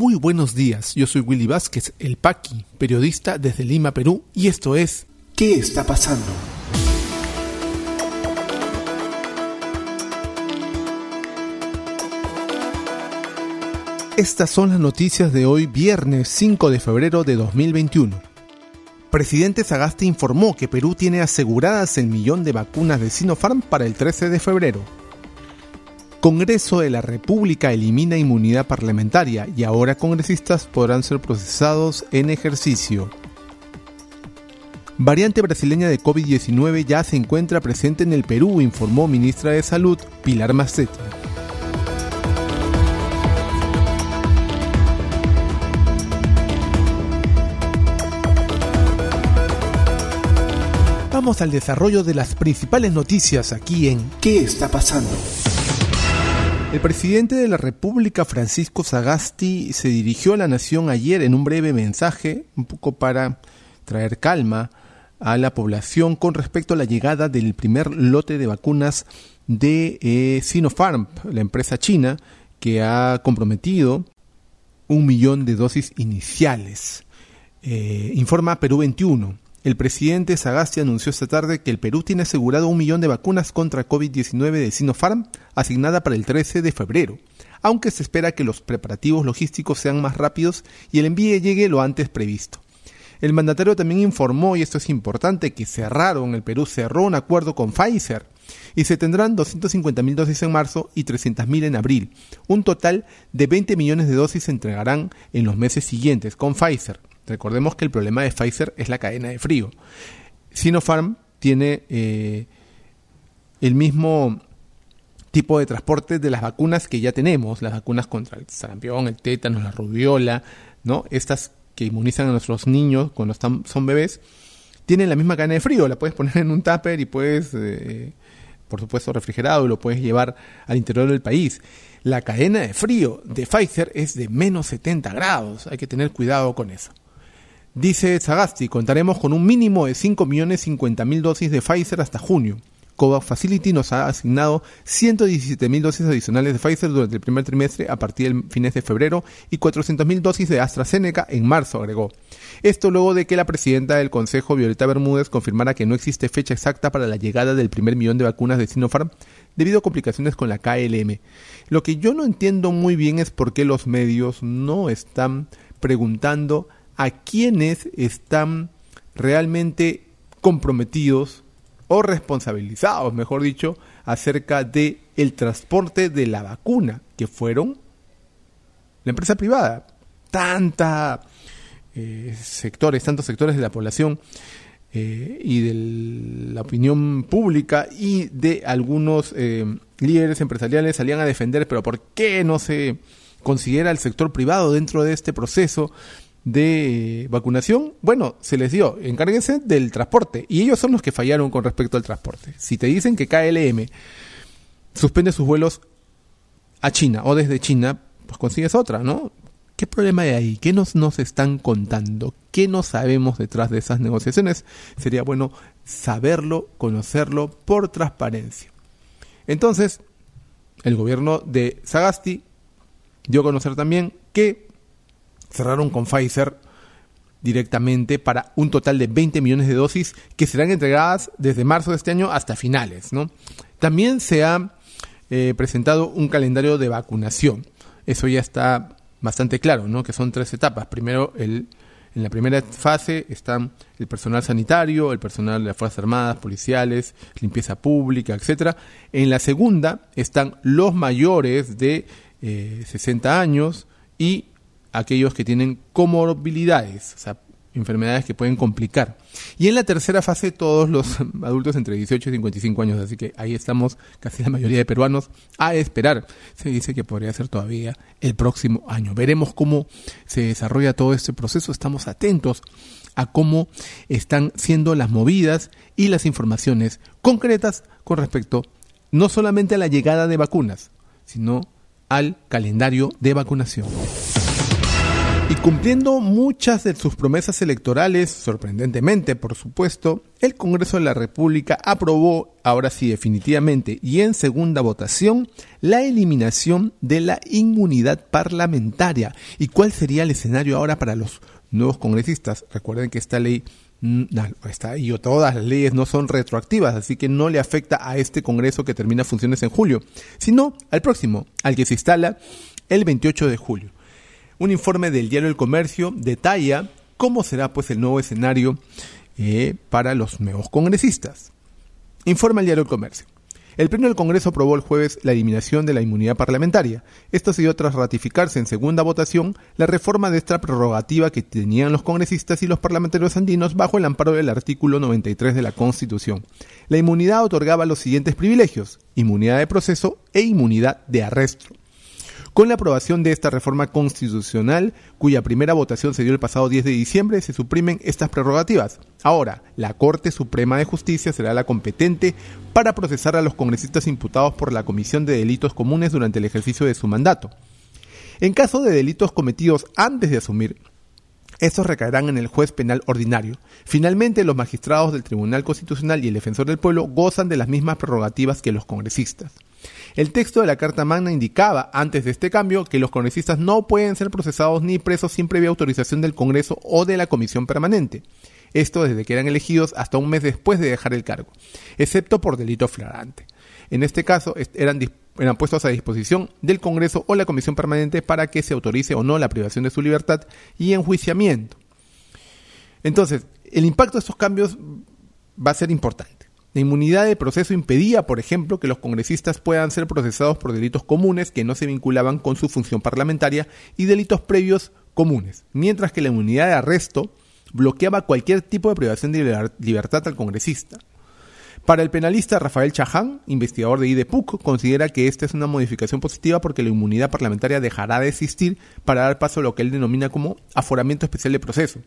Muy buenos días, yo soy Willy Vázquez, el Paqui, periodista desde Lima, Perú, y esto es ¿Qué está pasando? Estas son las noticias de hoy, viernes 5 de febrero de 2021. Presidente Sagasti informó que Perú tiene aseguradas el millón de vacunas de Sinopharm para el 13 de febrero. Congreso de la República elimina inmunidad parlamentaria y ahora congresistas podrán ser procesados en ejercicio. Variante brasileña de COVID-19 ya se encuentra presente en el Perú, informó ministra de Salud Pilar Massetti. Vamos al desarrollo de las principales noticias aquí en ¿Qué está pasando? El presidente de la República, Francisco Sagasti, se dirigió a la nación ayer en un breve mensaje, un poco para traer calma a la población con respecto a la llegada del primer lote de vacunas de eh, Sinopharm, la empresa china, que ha comprometido un millón de dosis iniciales. Eh, informa Perú 21. El presidente Sagasti anunció esta tarde que el Perú tiene asegurado un millón de vacunas contra COVID-19 de Sinopharm asignada para el 13 de febrero, aunque se espera que los preparativos logísticos sean más rápidos y el envío llegue lo antes previsto. El mandatario también informó, y esto es importante, que cerraron, el Perú cerró un acuerdo con Pfizer y se tendrán 250.000 dosis en marzo y 300.000 en abril. Un total de 20 millones de dosis se entregarán en los meses siguientes con Pfizer. Recordemos que el problema de Pfizer es la cadena de frío. Sinopharm tiene eh, el mismo tipo de transporte de las vacunas que ya tenemos, las vacunas contra el sarampión, el tétano, la rubiola, ¿no? Estas que inmunizan a nuestros niños cuando están, son bebés, tienen la misma cadena de frío, la puedes poner en un tupper y puedes, eh, por supuesto, refrigerado y lo puedes llevar al interior del país. La cadena de frío de Pfizer es de menos 70 grados, hay que tener cuidado con eso. Dice Sagasti, contaremos con un mínimo de 5.050.000 dosis de Pfizer hasta junio. COVAX Facility nos ha asignado 117.000 dosis adicionales de Pfizer durante el primer trimestre a partir del fines de febrero y 400.000 dosis de AstraZeneca en marzo, agregó. Esto luego de que la presidenta del Consejo, Violeta Bermúdez, confirmara que no existe fecha exacta para la llegada del primer millón de vacunas de Sinopharm debido a complicaciones con la KLM. Lo que yo no entiendo muy bien es por qué los medios no están preguntando a quienes están realmente comprometidos o responsabilizados, mejor dicho, acerca de el transporte de la vacuna, que fueron la empresa privada. Tanta eh, sectores, tantos sectores de la población eh, y de la opinión pública y de algunos eh, líderes empresariales salían a defender, pero ¿por qué no se considera el sector privado dentro de este proceso? De vacunación, bueno, se les dio, encárguense del transporte. Y ellos son los que fallaron con respecto al transporte. Si te dicen que KLM suspende sus vuelos a China o desde China, pues consigues otra, ¿no? ¿Qué problema hay ahí? ¿Qué nos, nos están contando? ¿Qué no sabemos detrás de esas negociaciones? Sería bueno saberlo, conocerlo por transparencia. Entonces, el gobierno de Sagasti dio a conocer también que cerraron con Pfizer directamente para un total de 20 millones de dosis que serán entregadas desde marzo de este año hasta finales. También se ha eh, presentado un calendario de vacunación. Eso ya está bastante claro, ¿no? que son tres etapas. Primero, el, en la primera fase están el personal sanitario, el personal de las Fuerzas Armadas, policiales, limpieza pública, etcétera. En la segunda están los mayores de 60 eh, años y aquellos que tienen comorbilidades, o sea, enfermedades que pueden complicar. Y en la tercera fase todos los adultos entre 18 y 55 años, así que ahí estamos casi la mayoría de peruanos a esperar. Se dice que podría ser todavía el próximo año. Veremos cómo se desarrolla todo este proceso, estamos atentos a cómo están siendo las movidas y las informaciones concretas con respecto no solamente a la llegada de vacunas, sino al calendario de vacunación. Y cumpliendo muchas de sus promesas electorales, sorprendentemente por supuesto, el Congreso de la República aprobó, ahora sí definitivamente y en segunda votación, la eliminación de la inmunidad parlamentaria. ¿Y cuál sería el escenario ahora para los nuevos congresistas? Recuerden que esta ley mm, Está, y todas las leyes no son retroactivas, así que no le afecta a este Congreso que termina funciones en julio, sino al próximo, al que se instala el 28 de julio. Un informe del diario El Comercio detalla cómo será pues el nuevo escenario eh, para los nuevos congresistas. Informa el diario El Comercio. El Pleno del Congreso aprobó el jueves la eliminación de la inmunidad parlamentaria. Esto se dio tras ratificarse en segunda votación la reforma de esta prerrogativa que tenían los congresistas y los parlamentarios andinos bajo el amparo del artículo 93 de la Constitución. La inmunidad otorgaba los siguientes privilegios: inmunidad de proceso e inmunidad de arresto. Con la aprobación de esta reforma constitucional, cuya primera votación se dio el pasado 10 de diciembre, se suprimen estas prerrogativas. Ahora, la Corte Suprema de Justicia será la competente para procesar a los congresistas imputados por la Comisión de Delitos Comunes durante el ejercicio de su mandato. En caso de delitos cometidos antes de asumir, estos recaerán en el juez penal ordinario. Finalmente, los magistrados del Tribunal Constitucional y el Defensor del Pueblo gozan de las mismas prerrogativas que los congresistas. El texto de la Carta Magna indicaba, antes de este cambio, que los congresistas no pueden ser procesados ni presos sin previa autorización del Congreso o de la Comisión Permanente. Esto desde que eran elegidos hasta un mes después de dejar el cargo, excepto por delito flagrante. En este caso, eran, eran puestos a disposición del Congreso o la Comisión Permanente para que se autorice o no la privación de su libertad y enjuiciamiento. Entonces, el impacto de estos cambios va a ser importante. La inmunidad de proceso impedía, por ejemplo, que los congresistas puedan ser procesados por delitos comunes que no se vinculaban con su función parlamentaria y delitos previos comunes, mientras que la inmunidad de arresto bloqueaba cualquier tipo de privación de libertad al congresista. Para el penalista Rafael Chaján, investigador de IDEPUC, considera que esta es una modificación positiva porque la inmunidad parlamentaria dejará de existir para dar paso a lo que él denomina como aforamiento especial de proceso.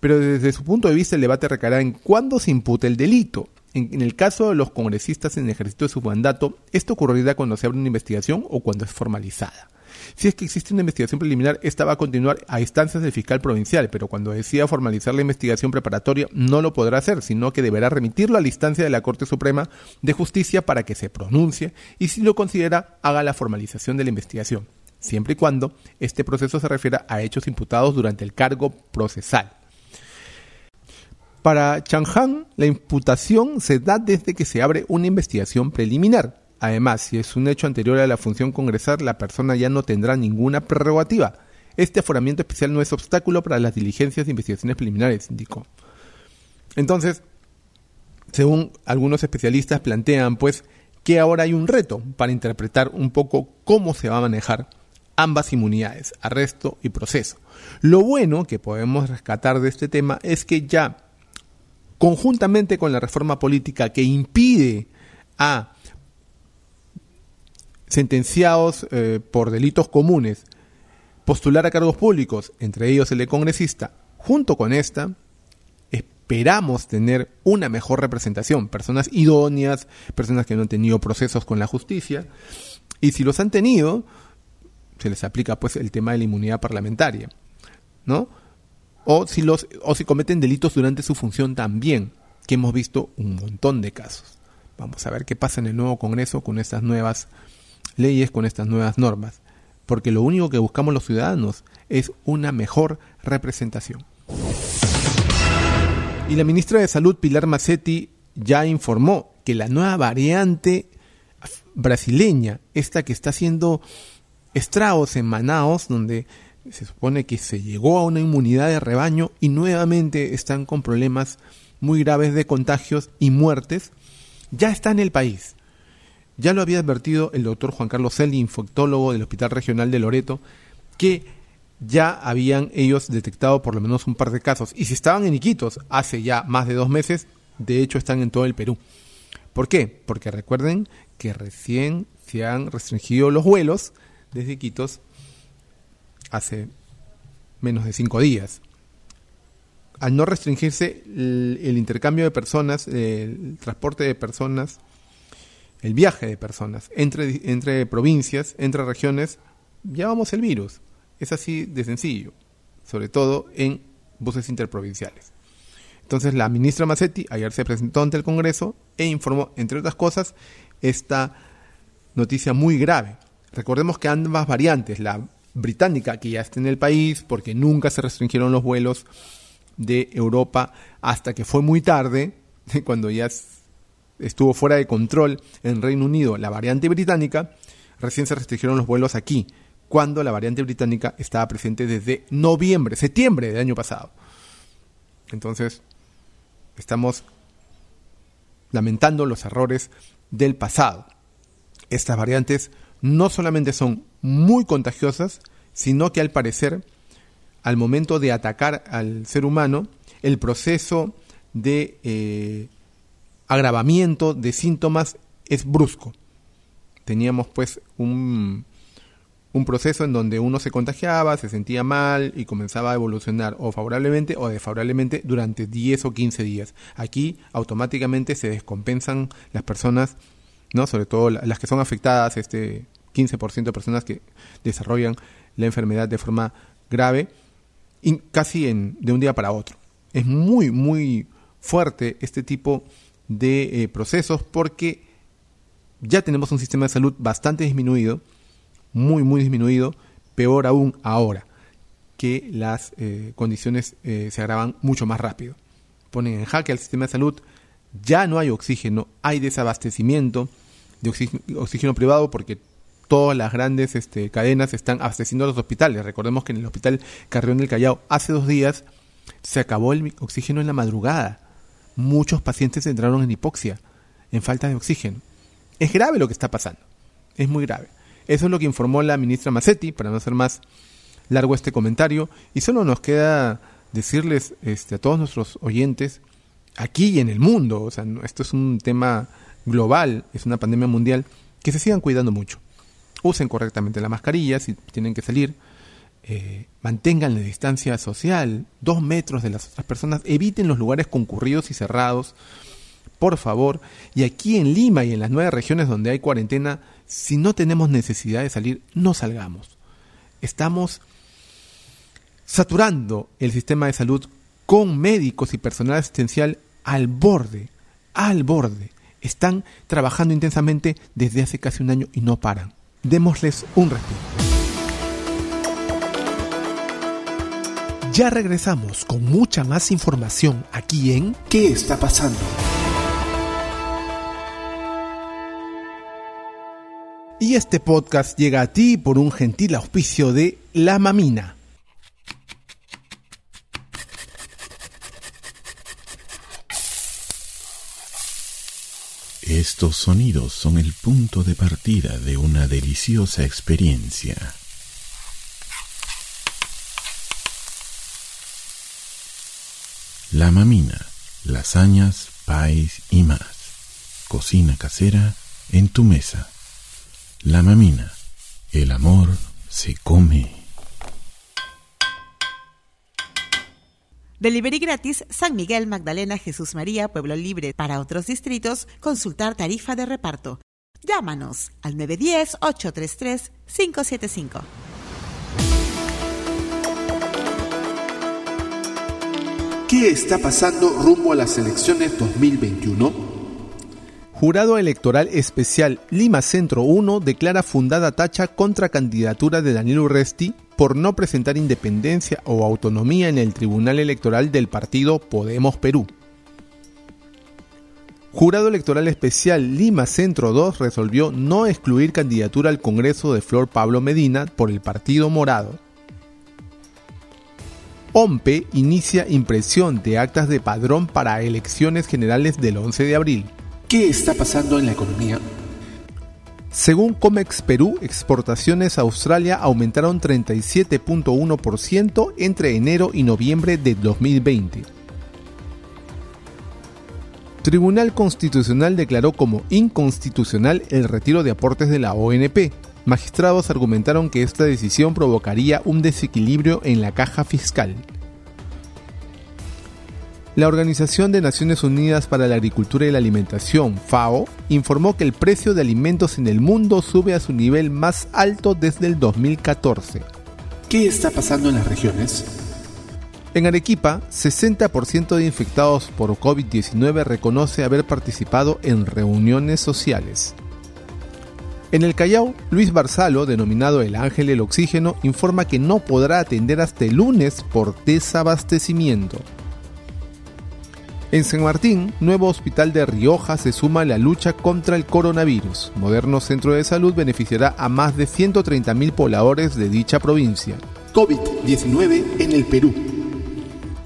Pero desde su punto de vista el debate recaerá en cuándo se imputa el delito, en, el caso de los congresistas en el ejercicio de su mandato, esto ocurrirá cuando se abre una investigación o cuando es formalizada. Si es que existe una investigación preliminar, esta va a continuar a instancias del fiscal provincial, pero cuando decida formalizar la investigación preparatoria no lo podrá hacer, sino que deberá remitirlo a la instancia de la Corte Suprema de Justicia para que se pronuncie y si lo considera haga la formalización de la investigación, siempre y cuando este proceso se refiera a hechos imputados durante el cargo procesal. Para Changhan, la imputación se da desde que se abre una investigación preliminar. Además, si es un hecho anterior a la función congresal, la persona ya no tendrá ninguna prerrogativa. Este aforamiento especial no es obstáculo para las diligencias de investigaciones preliminares, indicó. Entonces, según algunos especialistas plantean, pues, que ahora hay un reto para interpretar un poco cómo se va a manejar ambas inmunidades, arresto y proceso. Lo bueno que podemos rescatar de este tema es que ya conjuntamente con la reforma política que impide a sentenciados eh, por delitos comunes postular a cargos públicos, entre ellos el de congresista, junto con esta, esperamos tener una mejor representación, personas idóneas, personas que no han tenido procesos con la justicia, y si los han tenido, se les aplica pues el tema de la inmunidad parlamentaria, ¿no? O si, los, o si cometen delitos durante su función también, que hemos visto un montón de casos. Vamos a ver qué pasa en el nuevo Congreso con estas nuevas leyes, con estas nuevas normas, porque lo único que buscamos los ciudadanos es una mejor representación. Y la ministra de Salud, Pilar Macetti, ya informó que la nueva variante brasileña, esta que está haciendo estragos en Manaos, donde se supone que se llegó a una inmunidad de rebaño y nuevamente están con problemas muy graves de contagios y muertes, ya está en el país. Ya lo había advertido el doctor Juan Carlos Celli, infectólogo del Hospital Regional de Loreto, que ya habían ellos detectado por lo menos un par de casos. Y si estaban en Iquitos hace ya más de dos meses, de hecho están en todo el Perú. ¿Por qué? Porque recuerden que recién se han restringido los vuelos desde Iquitos hace menos de cinco días. Al no restringirse el, intercambio de personas, el transporte de personas, el viaje de personas entre, entre provincias, entre regiones, llevamos el virus. Es así de sencillo. sobre todo en buses interprovinciales. Entonces la ministra Massetti ayer se presentó ante el Congreso e informó, entre otras cosas, esta noticia muy grave. Recordemos que ambas variantes, la británica, que ya está en el país, porque nunca se restringieron los vuelos de Europa hasta que fue muy tarde, cuando ya estuvo fuera de control en Reino Unido la variante británica, recién se restringieron los vuelos aquí, cuando la variante británica estaba presente desde noviembre, septiembre del año pasado. Entonces, estamos lamentando los errores del pasado. Estas variantes no solamente son muy contagiosas, sino que al parecer, al momento de atacar al ser humano, el proceso de eh, agravamiento de síntomas es brusco. Teníamos pues un, un proceso en donde uno se contagiaba, se sentía mal y comenzaba a evolucionar o favorablemente o desfavorablemente durante 10 o 15 días. Aquí automáticamente se descompensan las personas, ¿no? sobre todo las que son afectadas, este 15% de personas que desarrollan la enfermedad de forma grave, y casi en, de un día para otro. Es muy, muy fuerte este tipo de eh, procesos porque ya tenemos un sistema de salud bastante disminuido, muy, muy disminuido, peor aún ahora, que las eh, condiciones eh, se agravan mucho más rápido. Ponen en jaque al sistema de salud, ya no hay oxígeno, hay desabastecimiento de oxígeno, privado porque todas las grandes este, cadenas están abasteciendo a los hospitales. Recordemos que en el hospital Carrión del Callao hace dos días se acabó el oxígeno en la madrugada. Muchos pacientes entraron en hipoxia, en falta de oxígeno. Es grave lo que está pasando. Es muy grave. Eso es lo que informó la ministra Massetti, para no hacer más largo este comentario. Y solo nos queda decirles este, a todos nuestros oyentes, aquí y en el mundo, o sea, esto es un tema global, es una pandemia mundial, que se sigan cuidando mucho. Usen correctamente la mascarilla si tienen que salir. Eh, mantengan la distancia social, dos metros de las otras personas, eviten los lugares concurridos y cerrados, por favor. Y aquí en Lima y en las nueve regiones donde hay cuarentena, si no tenemos necesidad de salir, no salgamos. Estamos saturando el sistema de salud con médicos y personal asistencial al borde, al borde. Están trabajando intensamente desde hace casi un año y no paran. Démosles un respiro. Ya regresamos con mucha más información aquí en ¿Qué está pasando? Y este podcast llega a ti por un gentil auspicio de La Mamina. Estos sonidos son el punto de partida de una deliciosa experiencia. La mamina, lasañas, pies y más. Cocina casera en tu mesa. La mamina, el amor se come. Delivery gratis San Miguel, Magdalena, Jesús María, Pueblo Libre. Para otros distritos, consultar tarifa de reparto. Llámanos al 910-833-575. ¿Qué está pasando rumbo a las elecciones 2021? Jurado Electoral Especial Lima Centro 1 declara fundada tacha contra candidatura de Daniel Urresti por no presentar independencia o autonomía en el Tribunal Electoral del partido Podemos Perú. Jurado Electoral Especial Lima Centro 2 resolvió no excluir candidatura al Congreso de Flor Pablo Medina por el Partido Morado. OMPE inicia impresión de actas de padrón para elecciones generales del 11 de abril. ¿Qué está pasando en la economía? Según Comex Perú, exportaciones a Australia aumentaron 37.1% entre enero y noviembre de 2020. Tribunal Constitucional declaró como inconstitucional el retiro de aportes de la ONP. Magistrados argumentaron que esta decisión provocaría un desequilibrio en la caja fiscal. La Organización de Naciones Unidas para la Agricultura y la Alimentación, FAO, informó que el precio de alimentos en el mundo sube a su nivel más alto desde el 2014. ¿Qué está pasando en las regiones? En Arequipa, 60% de infectados por COVID-19 reconoce haber participado en reuniones sociales. En el Callao, Luis Barzalo, denominado el Ángel del Oxígeno, informa que no podrá atender hasta el lunes por desabastecimiento. En San Martín, nuevo hospital de Rioja se suma a la lucha contra el coronavirus. Moderno centro de salud beneficiará a más de 130.000 pobladores de dicha provincia. COVID-19 en el Perú.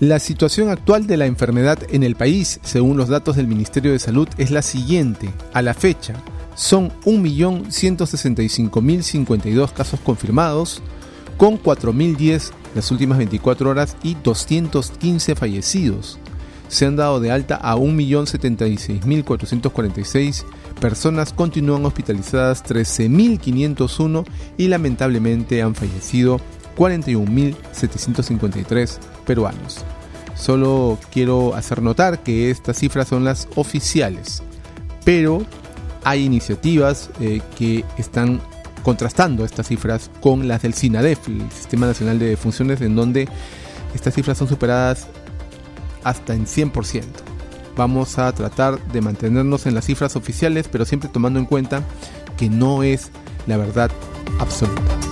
La situación actual de la enfermedad en el país, según los datos del Ministerio de Salud, es la siguiente. A la fecha, son 1.165.052 casos confirmados, con 4.010 las últimas 24 horas y 215 fallecidos. Se han dado de alta a 1.076.446 personas, continúan hospitalizadas 13.501 y lamentablemente han fallecido 41.753 peruanos. Solo quiero hacer notar que estas cifras son las oficiales, pero hay iniciativas eh, que están contrastando estas cifras con las del SINADEF, el Sistema Nacional de Funciones, en donde estas cifras son superadas hasta en 100%. Vamos a tratar de mantenernos en las cifras oficiales, pero siempre tomando en cuenta que no es la verdad absoluta.